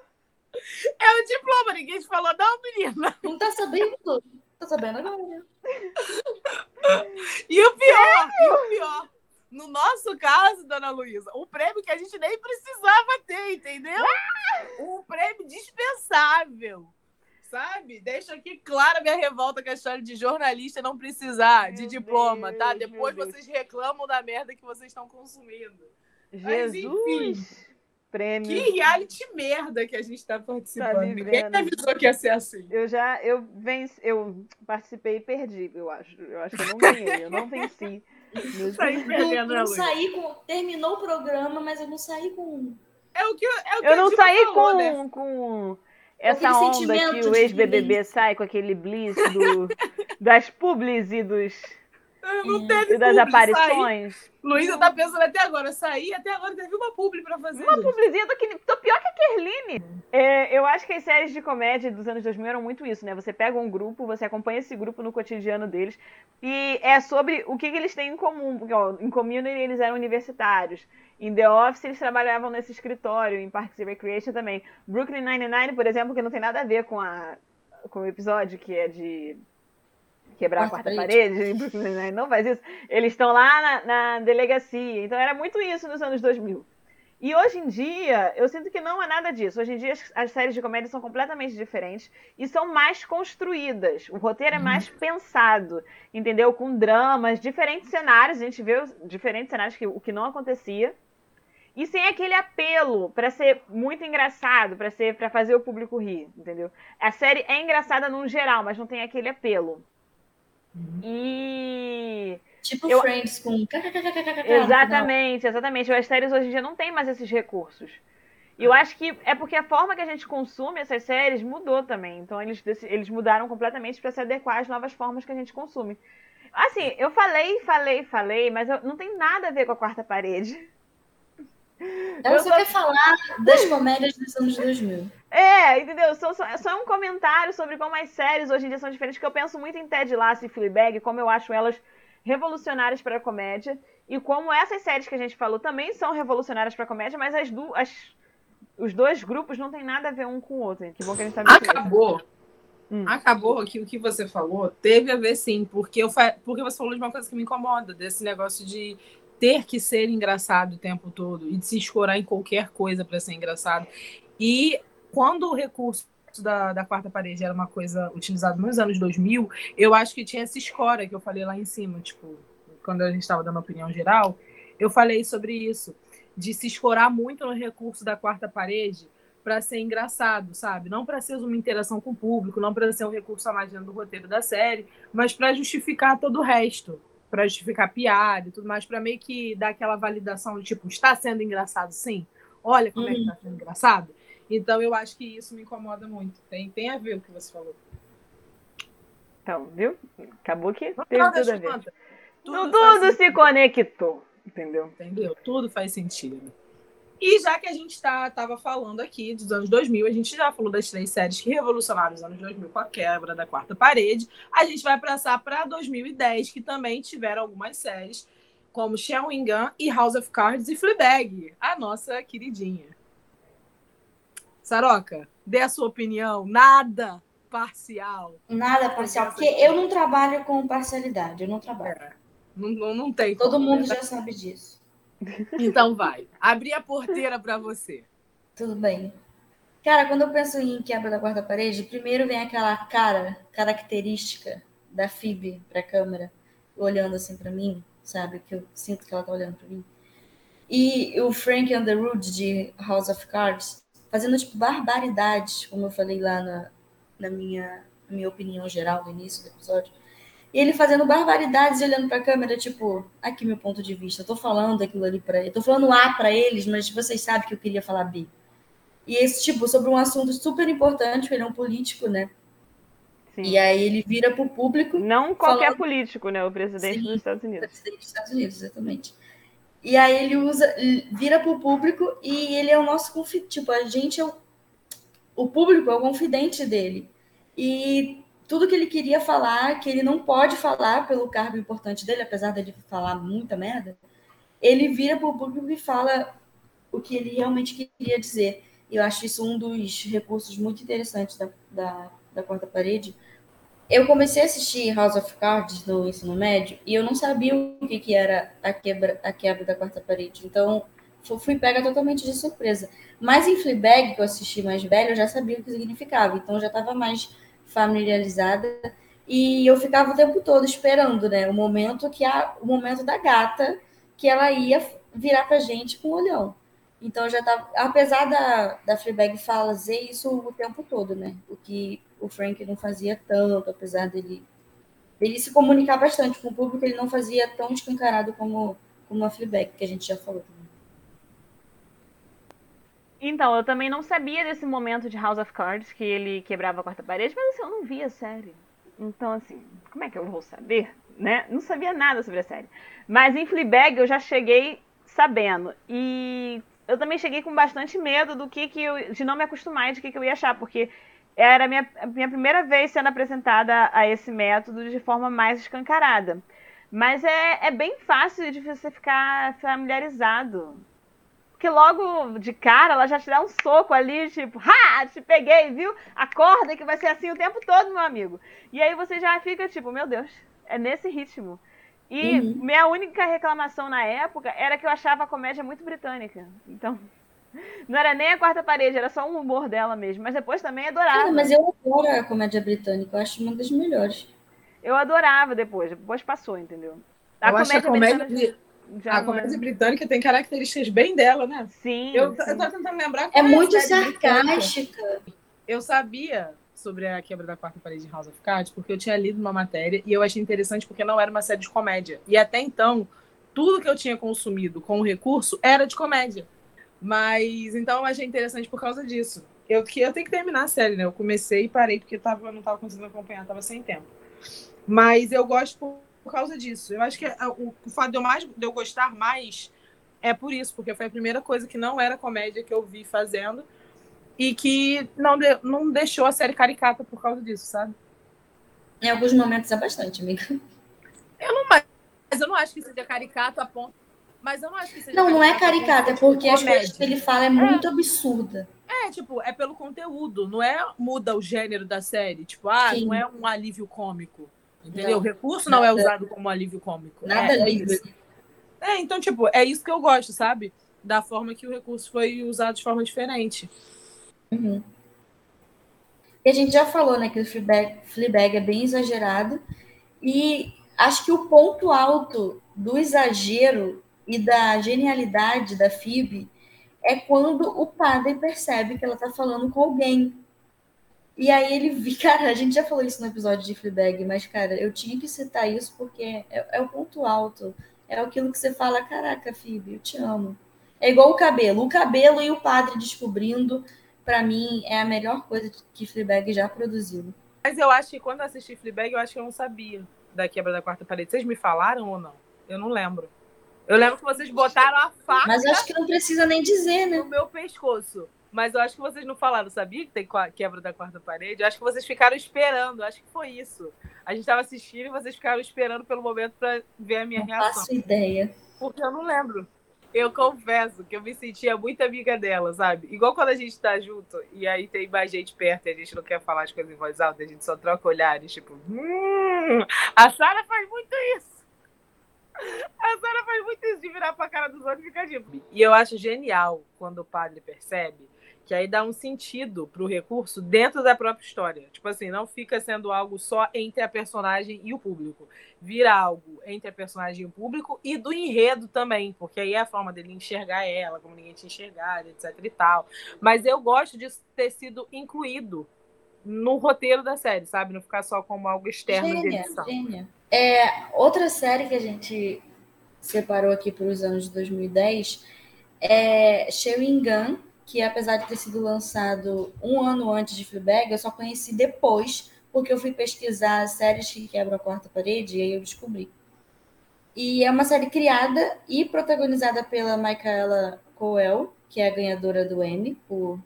É o diploma, ninguém te falou, não, menina. Não tá sabendo? Tô sabendo agora. e o pior, e o pior. No nosso caso, dona Luísa, o prêmio que a gente nem precisava ter, entendeu? Um prêmio dispensável. Sabe? Deixa aqui clara minha revolta com a história de jornalista não precisar meu de diploma, tá? Deus, tá? Depois vocês reclamam da merda que vocês estão consumindo. Jesus! Mas, enfim, prêmio. Que reality merda que a gente está participando. Tá Ninguém avisou que ia ser assim. Eu já eu venci, eu participei e perdi, eu acho. Eu acho que eu não ganhei, eu não venci. Saí perdendo, eu, eu saí com. Terminou o programa, mas eu não saí com. É o que, é o que eu não saí falou, com, né? com essa onda que o ex-BBB sai com aquele bliss do, das publis e dos não teve e das aparições. Sair. Luísa tá pensando até agora, sair, até agora teve uma publi pra fazer. Uma publizinha, tô, que, tô pior que a Kerline. É, eu acho que as séries de comédia dos anos 2000 eram muito isso, né? Você pega um grupo, você acompanha esse grupo no cotidiano deles, e é sobre o que, que eles têm em comum. Porque, ó, em Community eles eram universitários. Em The Office eles trabalhavam nesse escritório, em Parks and Recreation também. Brooklyn Nine-Nine, por exemplo, que não tem nada a ver com, a, com o episódio que é de quebrar quarta a quarta parede, parede não faz isso. Eles estão lá na, na, delegacia. Então era muito isso nos anos 2000. E hoje em dia, eu sinto que não é nada disso. Hoje em dia, as, as séries de comédia são completamente diferentes e são mais construídas. O roteiro é mais uhum. pensado, entendeu? Com dramas, diferentes cenários. A gente vê diferentes cenários, que, o que não acontecia. e sem aquele apelo para ser muito engraçado, para ser para fazer o público rir, entendeu? A série é engraçada no geral, mas não tem aquele apelo. Uhum. E tipo eu... Friends com Exatamente, exatamente. As séries hoje em dia não tem mais esses recursos. E eu acho que é porque a forma que a gente consome essas séries mudou também. Então eles, eles mudaram completamente para se adequar às novas formas que a gente consome. Assim, eu falei, falei, falei, mas eu, não tem nada a ver com a quarta parede. Ela só quer falar das comédias dos anos 2000. É, entendeu? Só, só, só um comentário sobre como as séries hoje em dia são diferentes, que eu penso muito em Ted Lasso e Fleabag, como eu acho elas revolucionárias para a comédia, e como essas séries que a gente falou também são revolucionárias para a comédia, mas as, du as os dois grupos não tem nada a ver um com o outro. Que bom que a gente sabe Acabou. Hum. Acabou que o que você falou teve a ver sim, porque, eu fa... porque você falou de uma coisa que me incomoda, desse negócio de ter que ser engraçado o tempo todo e de se escorar em qualquer coisa para ser engraçado. E quando o recurso da, da quarta parede era uma coisa utilizada nos anos 2000, eu acho que tinha essa escora que eu falei lá em cima, tipo, quando a gente estava dando opinião geral, eu falei sobre isso, de se escorar muito no recurso da quarta parede para ser engraçado, sabe? Não para ser uma interação com o público, não para ser um recurso a mais dentro do roteiro da série, mas para justificar todo o resto para justificar piada e tudo mais, para meio que dar aquela validação de tipo, está sendo engraçado sim? Olha como uhum. é que está uhum. sendo engraçado. Então eu acho que isso me incomoda muito. Tem, tem a ver o que você falou. Então, viu? Acabou que teve tudo a ver. Tudo, tudo se conectou, entendeu? Entendeu? Tudo faz sentido. E já que a gente estava tá, falando aqui dos anos 2000, a gente já falou das três séries que revolucionaram os anos 2000 com a quebra da quarta parede, a gente vai passar para 2010, que também tiveram algumas séries, como Shell Gun e House of Cards e Fleabag, a nossa queridinha. Saroca, dê a sua opinião, nada parcial. Nada parcial, porque eu não trabalho com parcialidade, eu não trabalho. É, não, não, não tem. Todo como, mundo né? já sabe disso. Então vai. Abri a porteira para você. Tudo bem. Cara, quando eu penso em quebra da quarta parede, primeiro vem aquela cara característica da Phoebe para a câmera, olhando assim para mim, sabe? Que eu sinto que ela tá olhando para mim. E o Frank Underwood de House of Cards fazendo tipo barbaridades, como eu falei lá na, na minha, na minha opinião geral no início do episódio e ele fazendo barbaridades e olhando para a câmera, tipo, aqui meu ponto de vista, eu tô falando aquilo ali para ele, tô falando A para eles, mas vocês sabem que eu queria falar B. E esse tipo, sobre um assunto super importante, ele é um político, né? Sim. E aí ele vira para o público. Não qualquer falando... político, né? O presidente Sim, dos Estados Unidos. O presidente dos Estados Unidos, exatamente. E aí ele usa, vira para o público e ele é o nosso confidente. Tipo, a gente é o, o público é o confidente dele. E tudo que ele queria falar, que ele não pode falar pelo cargo importante dele, apesar de falar muita merda, ele vira para o público e fala o que ele realmente queria dizer. Eu acho isso um dos recursos muito interessantes da, da, da quarta parede. Eu comecei a assistir House of Cards no ensino médio e eu não sabia o que, que era a quebra, a quebra da quarta parede. Então, fui pega totalmente de surpresa. Mas em Fleabag, que eu assisti mais velho, eu já sabia o que significava. Então, eu já estava mais familiarizada e eu ficava o tempo todo esperando, né, o momento que a, o momento da gata que ela ia virar pra gente com o olhão. Então já tava, apesar da da Fleabag fazer isso o tempo todo, né? O que o Frank não fazia tanto, apesar dele dele se comunicar bastante com o público, ele não fazia tão escancarado como como a Fleabag, que a gente já falou. Então, eu também não sabia desse momento de House of Cards, que ele quebrava a quarta parede, mas assim, eu não via a série. Então, assim, como é que eu vou saber? Né? Não sabia nada sobre a série. Mas em Fleabag eu já cheguei sabendo. E eu também cheguei com bastante medo do que, que eu, de não me acostumar de que, que eu ia achar, porque era a minha, minha primeira vez sendo apresentada a esse método de forma mais escancarada. Mas é, é bem fácil de você ficar familiarizado porque logo de cara ela já te dá um soco ali, tipo, ha, te peguei, viu? Acorda que vai ser assim o tempo todo, meu amigo. E aí você já fica tipo, meu Deus, é nesse ritmo. E uhum. minha única reclamação na época era que eu achava a comédia muito britânica. Então, não era nem a quarta parede, era só um humor dela mesmo. Mas depois também adorava. Mas eu adoro a comédia britânica, eu acho uma das melhores. Eu adorava depois, depois passou, entendeu? A eu comédia acho a comédia, já A não é- comédia britânica tem características bem dela, né? Sim. Eu, tô- sim. eu tô tentando lembrar. É a muito britânica. sarcástica. Eu sabia sobre a quebra da quarta parede em House of Cards porque eu tinha lido uma matéria e eu achei interessante porque não era uma série de comédia. E até então, tudo que eu tinha consumido com o recurso era de comédia. Mas então eu achei interessante por causa disso. Eu, que eu tenho que terminar a série, né? Eu comecei e parei porque eu tava, não estava conseguindo acompanhar, tava sem tempo. Mas eu gosto por, causa disso. Eu acho que a- o, o fato de eu, mais, de eu gostar mais é por isso, porque foi a primeira coisa que não era comédia que eu vi fazendo e que não, de- não deixou a série caricata por causa disso, sabe? Em alguns momentos é bastante, amiga. Mas eu não acho que seja caricato a ponto. Mas eu não acho que seja Não, não é caricata, é porque as coisas que ele fala é muito absurda. É, tipo, é pelo conteúdo, não é muda o gênero da série. Tipo, ah, Sim. não é um alívio cômico. Entendeu? Não, o recurso não é nada. usado como alívio cômico. Nada é, é livre. É, então, tipo, é isso que eu gosto, sabe? Da forma que o recurso foi usado de forma diferente. Uhum. E a gente já falou, né, que o Fleabag, Fleabag é bem exagerado. E acho que o ponto alto do exagero e da genialidade da Phoebe é quando o padre percebe que ela tá falando com alguém. E aí ele vi, cara, a gente já falou isso no episódio de Fleabag, mas, cara, eu tinha que citar isso porque é, é o ponto alto. É aquilo que você fala, caraca, Phoebe, eu te amo. É igual o cabelo. O cabelo e o padre descobrindo, pra mim, é a melhor coisa que Fleabag já produziu. Mas eu acho que quando eu assisti Fleabag, eu acho que eu não sabia da quebra da quarta parede. Vocês me falaram ou não? Eu não lembro. Eu lembro que vocês botaram a faca Mas acho que não precisa nem dizer, né? no meu pescoço. Mas eu acho que vocês não falaram, sabia que tem quebra da quarta parede? Eu acho que vocês ficaram esperando, acho que foi isso. A gente tava assistindo e vocês ficaram esperando pelo momento pra ver a minha Não reação. faço ideia. Porque eu não lembro. Eu confesso que eu me sentia muito amiga dela, sabe? Igual quando a gente tá junto e aí tem mais gente perto e a gente não quer falar as coisas em voz alta, a gente só troca olhares, tipo, hum, a Sara faz muito isso. A Sara faz muito isso de virar pra cara dos outros e ficar tipo. E eu acho genial quando o padre percebe que aí dá um sentido pro recurso dentro da própria história. Tipo assim, não fica sendo algo só entre a personagem e o público. Vira algo entre a personagem e o público e do enredo também, porque aí é a forma dele enxergar ela, como ninguém tinha enxergado, etc e tal. Mas eu gosto disso ter sido incluído no roteiro da série, sabe? Não ficar só como algo externo de Gênia, edição. gênia. É, outra série que a gente separou aqui para os anos de 2010 é Chewing Gun, que apesar de ter sido lançado um ano antes de Fleabag, eu só conheci depois, porque eu fui pesquisar séries que quebram a quarta parede e aí eu descobri. E é uma série criada e protagonizada pela Michaela Coel, que é a ganhadora do Emmy por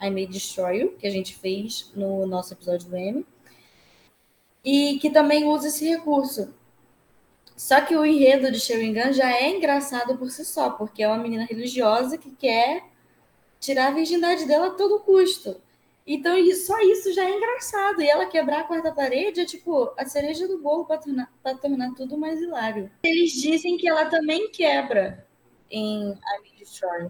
I May Destroy You, que a gente fez no nosso episódio do Emmy e que também usa esse recurso. Só que o enredo de Chewing Gun já é engraçado por si só, porque é uma menina religiosa que quer tirar a virgindade dela a todo custo. Então, isso- só isso já é engraçado. E ela quebrar a quarta parede é tipo a cereja do bolo para tornar, pra tornar tudo mais hilário. Eles dizem que ela também quebra em I May Destroy.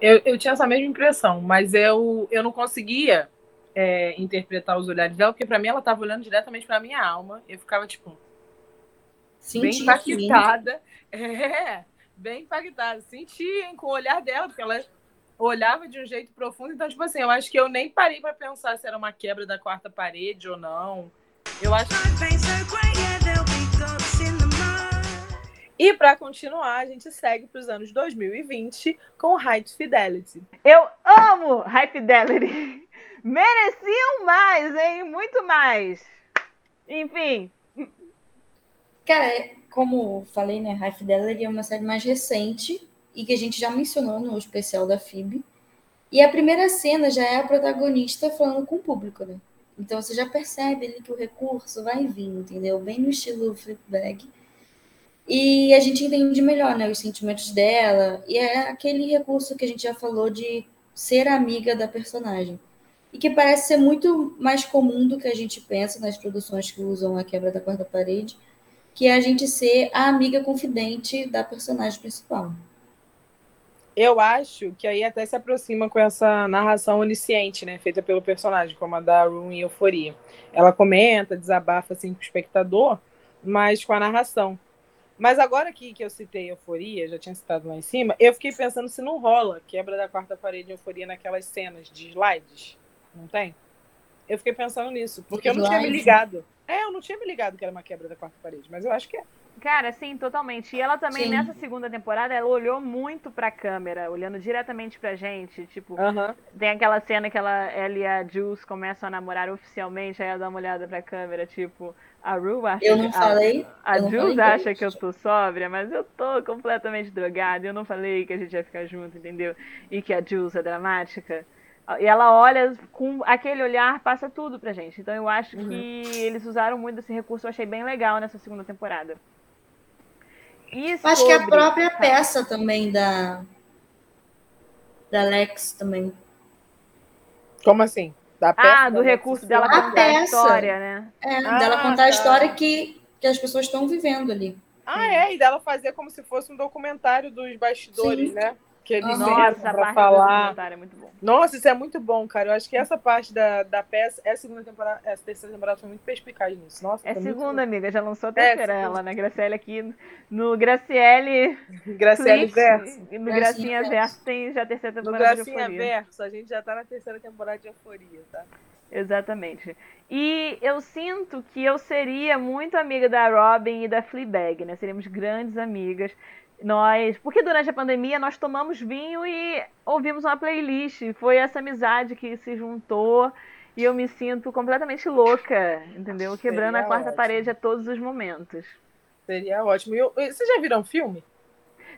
Eu, eu tinha essa mesma impressão, mas eu, eu não conseguia é, interpretar os olhares dela, porque pra mim ela tava olhando diretamente pra minha alma. Eu ficava, tipo, bem Senti impactada. É, bem impactada. Senti, com o olhar dela, porque ela olhava de um jeito profundo. Então, tipo assim, eu acho que eu nem parei pra pensar se era uma quebra da quarta parede ou não. Eu acho E pra continuar, a gente segue pros anos 2020 com High Fidelity. Eu amo High Fidelity. Mereciam mais, hein? Muito mais. Enfim, Cara, é- como falei, né, High Fidelity é uma série mais recente e que a gente já mencionou no especial da FIB. E a primeira cena já é a protagonista falando com o público, né? Então você já percebe ali que o recurso vai vir, entendeu? Bem no estilo Flipbag. E a gente entende melhor, né, os sentimentos dela. E é aquele recurso que a gente já falou de ser amiga da personagem. E que parece ser muito mais comum do que a gente pensa nas produções que usam a quebra da quarta parede que é a gente ser a amiga confidente da personagem principal. Eu acho que aí até se aproxima com essa narração onisciente, né? Feita pelo personagem, como a da Rue em Euforia. Ela comenta, desabafa assim com o espectador, mas com a narração. Mas agora aqui que eu citei euforia, já tinha citado lá em cima, eu fiquei pensando se não rola quebra da quarta parede de euforia naquelas cenas de slides. Não tem? Eu fiquei pensando nisso, porque eu não tinha me ligado. É, eu não tinha me ligado que era uma quebra da quarta parede, mas eu acho que é. Cara, sim, totalmente. E ela também, Sim. nessa segunda temporada, ela olhou muito pra câmera, olhando diretamente pra gente. Tipo, Aham. tem aquela cena que ela, ela e a Jules começam a namorar oficialmente, aí ela dá uma olhada pra câmera, tipo, a Ru acha Eu não que- falei. A, a Jules falei acha que eu tô sóbria, mas eu tô completamente drogada. Eu não falei que a gente ia ficar junto, entendeu? E que a Jules é dramática. E ela olha com aquele olhar, passa tudo pra gente. Então eu acho Uhum. que eles usaram muito esse recurso, eu achei bem legal nessa segunda temporada. E acho que a sobre- própria Tá. peça também da. Da Lex também. Como assim? Da peça Ah, do da recurso dela A contar a peça. história, né? É, Ah, dela contar tá. a história que, que as pessoas estão vivendo ali. Ah, é, e dela fazer como se fosse um documentário dos bastidores, Sim. né? Que eles. Nossa, entram a pra parte do falar. é muito bom. Nossa, isso é muito bom, cara. Eu acho que essa parte da, da peça, essa segunda temporada, essa terceira temporada foi muito perspicaz nisso. Nossa, É segunda, amiga, já lançou a É, terceira segunda. ela, né? Graciele aqui no Graciele Graciele Verso. No Gracinha Gracinha Verso. Tem já a terceira No temporada de Gracinha. Verso, a gente já tá na terceira temporada de Euforia, tá? Exatamente. E eu sinto que eu seria muito amiga da Robin e da Fleabag, né? Seríamos grandes amigas. Nós, porque durante a pandemia nós tomamos vinho e ouvimos uma playlist. Foi essa amizade que se juntou e eu me sinto completamente louca, entendeu? Quebrando a Seria quarta ótimo. parede a todos os momentos. Seria ótimo. E eu- vocês já viram filme?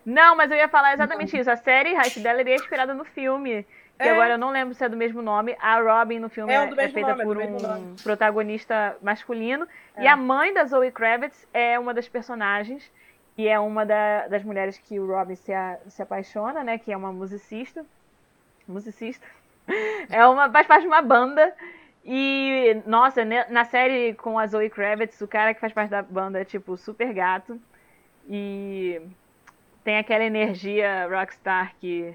Não, mas eu ia falar exatamente isso. A série High dela é inspirada no filme. Que É. agora eu não lembro se é do mesmo nome. A Robin no filme É, é, é feita nome, é por mesmo um protagonista masculino. E É. a mãe da Zoe Kravitz é uma das personagens. E é uma da- das mulheres que o Robin se, a- se apaixona, né? Que é uma musicista. Musicista. É uma, faz parte de uma banda. E, nossa, né, na série com a Zoe Kravitz, o cara que faz parte da banda é, tipo, super gato. E tem aquela energia rockstar que,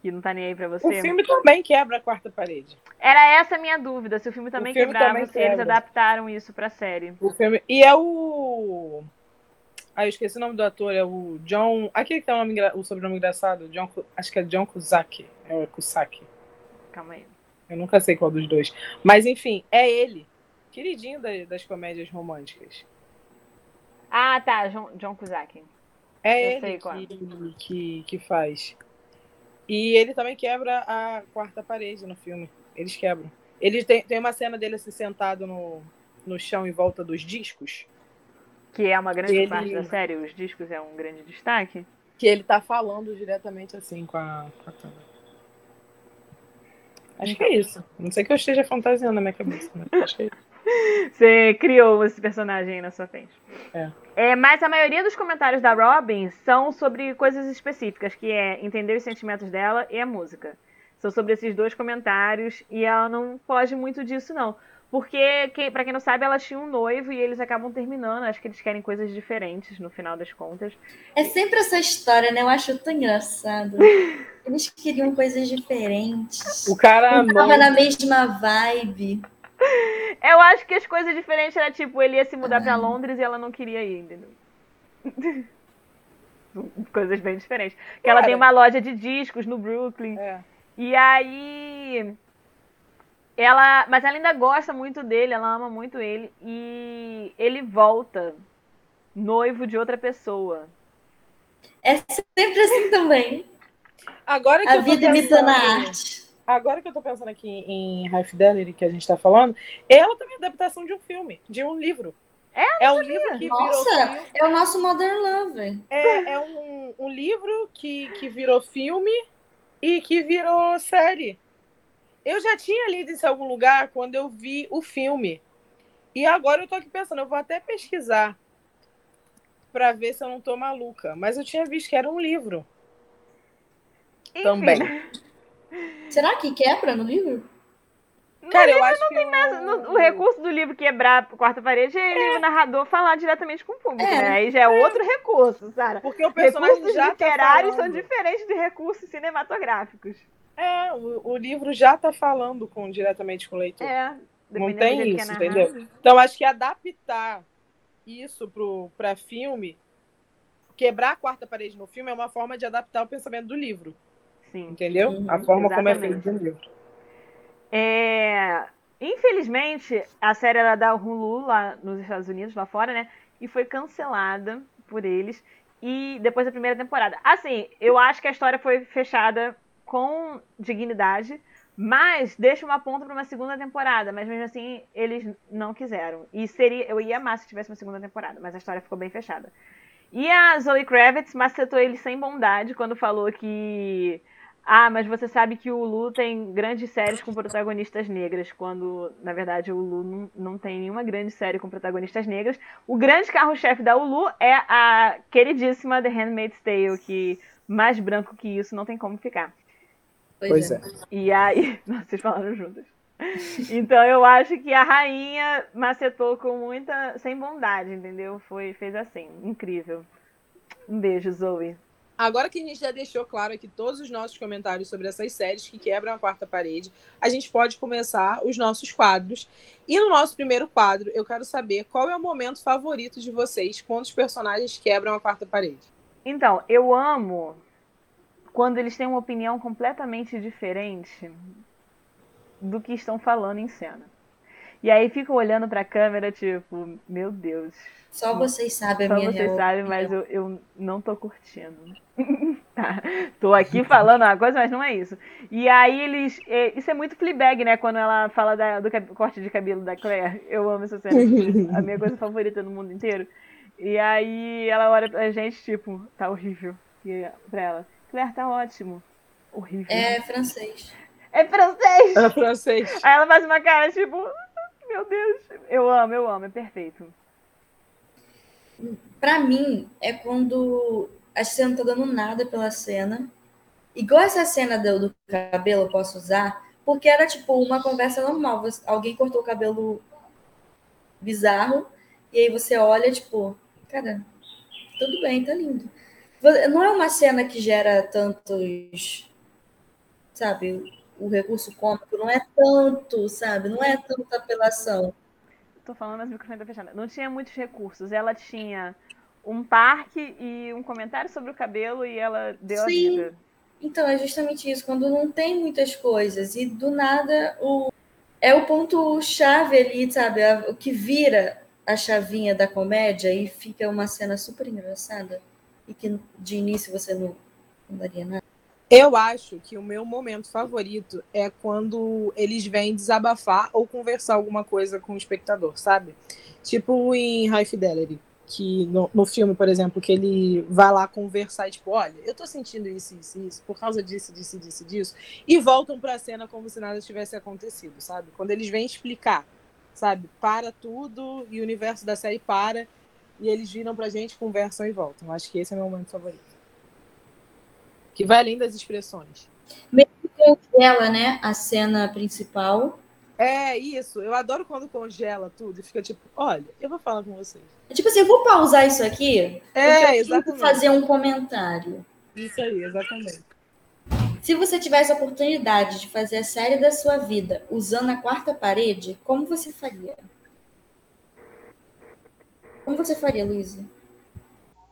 que não tá nem aí pra você. O filme também quebra a quarta parede. Era essa a minha dúvida, se o filme também filme quebrava, também se eles quebra. adaptaram isso pra série. O filme. E é o. Ah, eu esqueci o nome do ator, é o John. Aquele que tem o, nome, o sobrenome engraçado, John, acho que é John Kusaki. É o Kusaki. Calma aí. Eu nunca sei qual dos dois. Mas enfim, é ele. Queridinho da- das comédias românticas. Ah, tá, John, John Cusack. É Eu ele qual. que, que, que faz. E ele também quebra a quarta parede no filme. Eles quebram. Ele tem, tem uma cena dele assim sentado no, no chão em volta dos discos. Que é uma grande Ele- parte da série, os discos é um grande destaque. Que ele tá falando diretamente assim com a, com a câmera. Acho que é isso. Não sei que eu esteja fantasiando na minha cabeça, mas acho que é isso. Você criou esse personagem aí na sua frente. É. É, mas a maioria dos comentários da Robin são sobre coisas específicas, que é entender os sentimentos dela e a música. São sobre esses dois comentários e ela não foge muito disso, não. Porque, quem, pra quem não sabe, elas tinham um noivo e eles acabam terminando. Acho que eles querem coisas diferentes no final das contas. É sempre essa história, né? Eu acho tão engraçado. Eles queriam coisas diferentes. O cara Não tava na mesma vibe. Eu acho que as coisas diferentes era tipo, ele ia se mudar pra Londres e ela não queria ir, entendeu? coisas bem diferentes. Que ela tem uma loja de discos no Brooklyn. É. E aí. Ela. Mas ela ainda gosta muito dele, ela ama muito ele. E ele volta noivo de outra pessoa. É sempre assim também. Agora que A eu tô vida imitando a pensando- arte. Agora que eu tô pensando aqui em High Fidelity, que a gente tá falando, ela também é adaptação de um filme, de um livro. É? É um livro que virou Nossa, filme. é o nosso Modern Lover. É, é um, um livro que, que virou filme e que virou série. Eu já tinha lido isso em algum lugar quando eu vi o filme. E agora eu tô aqui pensando, eu vou até pesquisar pra ver se eu não tô maluca. Mas eu tinha visto que era um livro Enfim, também. Será que quebra no livro? Cara, eu acho que o... no- o recurso do livro quebrar a quarta parede é ele, o narrador falar diretamente com o público, É. né? Aí já é outro recurso, Sara. Porque o personagem Recursos já literários tá são diferentes de recursos cinematográficos. É, o, o livro já tá falando com, diretamente com o leitor. É. Não tem é isso, narrado. entendeu? Então, acho que adaptar isso pro, pra filme quebrar a quarta parede no filme é uma forma de adaptar o pensamento do livro. Sim. Entendeu? Uhum, a forma como é exatamente. feito no livro. É, Infelizmente, a série era da Hulu lá nos Estados Unidos, lá fora, né? E foi cancelada por eles. E depois da primeira temporada. Assim, eu acho que a história foi fechada com dignidade, mas deixa uma ponta para uma segunda temporada. Mas mesmo assim, eles não quiseram. E seria, eu ia amar se tivesse uma segunda temporada, mas a história ficou bem fechada. E a Zoe Kravitz macetou ele sem bondade quando falou que ah, mas você sabe que o Lu tem grandes séries com protagonistas negras, quando, na verdade, o Lu não, não tem nenhuma grande série com protagonistas negras. O grande carro-chefe da Hulu é a queridíssima The Handmaid's Tale, que mais branco que isso não tem como ficar. Pois é. E aí. Nossa, vocês falaram juntas. Então eu acho que a rainha macetou com muita. sem bondade, entendeu? Foi, fez assim. Incrível. Um beijo, Zoe. Agora que a gente já deixou claro aqui todos os nossos comentários sobre essas séries que quebram a quarta parede, a gente pode começar os nossos quadros. E no nosso primeiro quadro, eu quero saber qual é o momento favorito de vocês quando os personagens quebram a quarta parede. Então, eu amo quando eles têm uma opinião completamente diferente do que estão falando em cena. E aí ficam olhando pra câmera, tipo, meu Deus. Só vocês sabem a Só minha vocês real sabem, opinião. mas eu, eu não tô curtindo. tá. Tô aqui falando uma coisa, mas não é isso. E aí eles. é, Isso é muito Fleabag, né? Quando ela fala da- do corte de cabelo da Claire. Eu amo essa cena. a minha coisa favorita no mundo inteiro. E aí ela olha pra gente, tipo, tá horrível. E pra ela, Claire, tá ótimo. Horrível. É francês. É francês! É francês. Aí ela faz uma cara, tipo, meu Deus. Eu amo, eu amo, é perfeito. Pra mim, é quando a cena não tá dando nada pela cena. Igual essa cena do, do cabelo, eu posso usar, porque era tipo uma conversa normal. Você- alguém cortou o cabelo bizarro, e aí você olha, tipo, cara, tudo bem, tá lindo. Não é uma cena que gera tantos, sabe, o recurso cômico não é tanto, sabe? Não é tanta apelação. Tô falando, mas o microfone tá fechado. Não tinha muitos recursos. Ela tinha um parque e um comentário sobre o cabelo e ela deu Sim. a vida. Então, é justamente isso, quando não tem muitas coisas e do nada o é o ponto chave ali, sabe? O que vira a chavinha da comédia e fica uma cena super engraçada e que de início você não, não daria nada. Eu acho que o meu momento favorito é quando eles vêm desabafar ou conversar alguma coisa com o espectador, sabe? Tipo em High Fidelity, que no, no filme, por exemplo, que ele vai lá conversar e tipo, olha, eu tô sentindo isso, isso, isso, por causa disso, disso, disso, disso, e voltam pra cena como se nada tivesse acontecido, sabe? Quando eles vêm explicar, sabe? Para tudo e o universo da série para, e eles viram pra gente, conversam e voltam. Acho que esse é o meu momento favorito. Que vai além das expressões. Ela, né, a cena principal. É isso, eu adoro quando congela tudo e fica tipo, olha, eu vou falar com vocês. É Tipo assim, eu vou pausar isso aqui, eu É, que exatamente. fazer um comentário. Isso aí, exatamente. Se você tivesse a oportunidade de fazer a série da sua vida usando a quarta parede, como você faria? Como você faria, Luísa?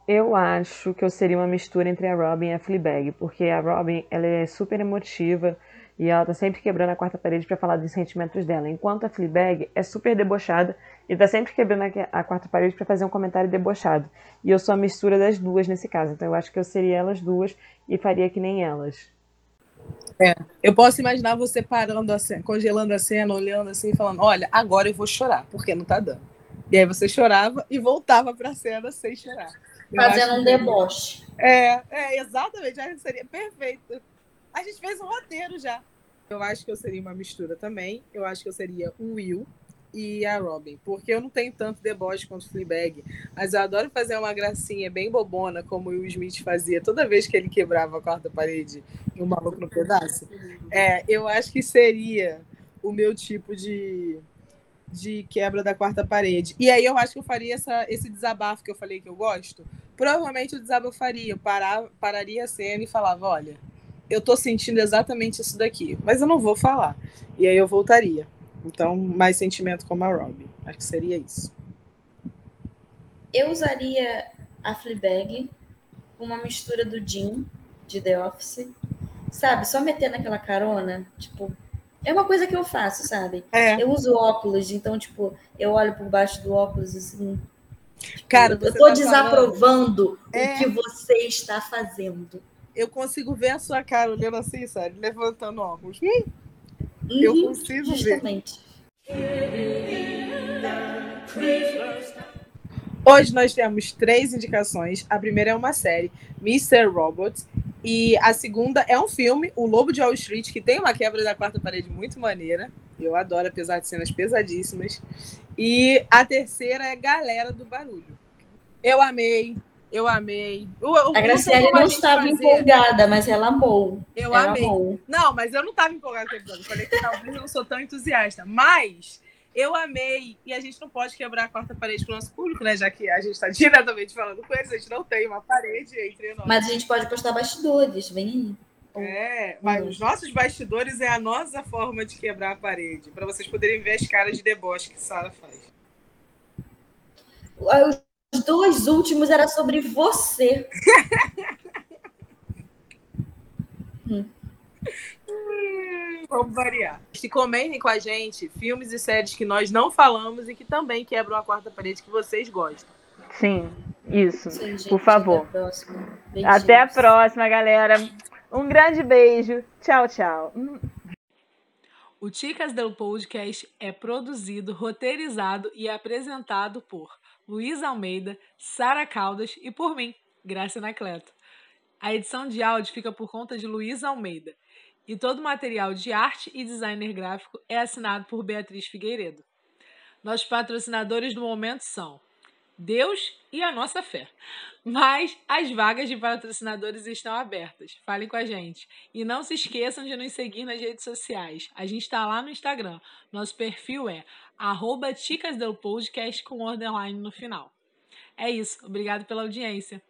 Eu acho que eu seria uma mistura entre a Robin e a Fleabag, porque a Robin, ela é super emotiva e ela tá sempre quebrando a quarta parede pra falar dos sentimentos dela, enquanto a Fleabag é super debochada e tá sempre quebrando a quarta parede pra fazer um comentário debochado. E eu sou a mistura das duas nesse caso, então eu acho que eu seria elas duas e faria que nem elas. Eu posso imaginar você parando a cena, congelando a cena, olhando assim e falando, olha, agora eu vou chorar, porque não tá dando. E aí você chorava e voltava pra cena sem chorar. Eu Fazendo um deboche. É, é, exatamente. Acho que seria perfeito. A gente fez um roteiro já. Eu acho que eu seria uma mistura também. Eu acho que eu seria o Will e a Robin. Porque eu não tenho tanto deboche quanto o Fleabag. Mas eu adoro fazer uma gracinha bem bobona, como o Will Smith fazia toda vez que ele quebrava a quarta parede em um maluco no pedaço. É, eu acho que seria o meu tipo de, de quebra da quarta parede. E aí eu acho que eu faria essa, esse desabafo que eu falei que eu gosto. Provavelmente eu desabafaria, eu parar, pararia a cena e falava, olha, eu tô sentindo exatamente isso daqui, mas eu não vou falar. E aí eu voltaria. Então, mais sentimento como a Robin. Acho que seria isso. Eu usaria a Fleabag uma mistura do Jim, de The Office. Sabe? Só meter naquela carona. Tipo, é uma coisa que eu faço, sabe? É. Eu uso óculos, então, tipo, eu olho por baixo do óculos assim. tipo, Cara, eu tô tá desaprovando É. o que você está fazendo. Eu consigo ver a sua cara olhando assim, sabe? Levantando óculos. Hum, Eu Uhum, consigo ver. Justamente. Hoje nós temos três indicações. A primeira é uma série, Mr. Robots. E a segunda é um filme, O Lobo de Wall Street, que tem uma quebra da quarta parede muito maneira. Eu adoro, apesar de cenas pesadíssimas. E a terceira é Galera do Barulho. Eu amei, eu amei. A não tem Graciele como a não estava fazer. empolgada, mas ela amou. Eu ela amei. amou. Não, mas eu não estava empolgada com o episódio. Eu falei que talvez eu não sou tão entusiasta. Mas eu amei. E a gente não pode quebrar a quarta parede pro nosso público, né? Já que a gente está diretamente falando com eles, a gente não tem uma parede entre nós. Mas a gente pode postar bastidores, vem aí. É, mas os nossos bastidores é a nossa forma de quebrar a parede. Para vocês poderem ver as caras de deboche que Sara faz. Os dois últimos era sobre você. Vamos variar. Se comentem com a gente filmes e séries que nós não falamos e que também quebram a quarta parede que vocês gostam. Sim, isso. Sim, gente, Por favor. Até a próxima. Beijinhos. Até a próxima, galera. Um grande beijo. Tchau, tchau. O Ticas del Podcast é produzido, roteirizado e apresentado por Luiz Almeida, Sara Caldas e por mim, Graça Anacleto. A edição de áudio fica por conta de Luiz Almeida e todo o material de arte e designer gráfico é assinado por Beatriz Figueiredo. Nossos patrocinadores do momento são Deus e a nossa fé. Mas as vagas de patrocinadores estão abertas. Falem com a gente. E não se esqueçam de nos seguir nas redes sociais. A gente está lá no Instagram. Nosso perfil é ticasdelpodcast com underline no final. É isso. Obrigado pela audiência.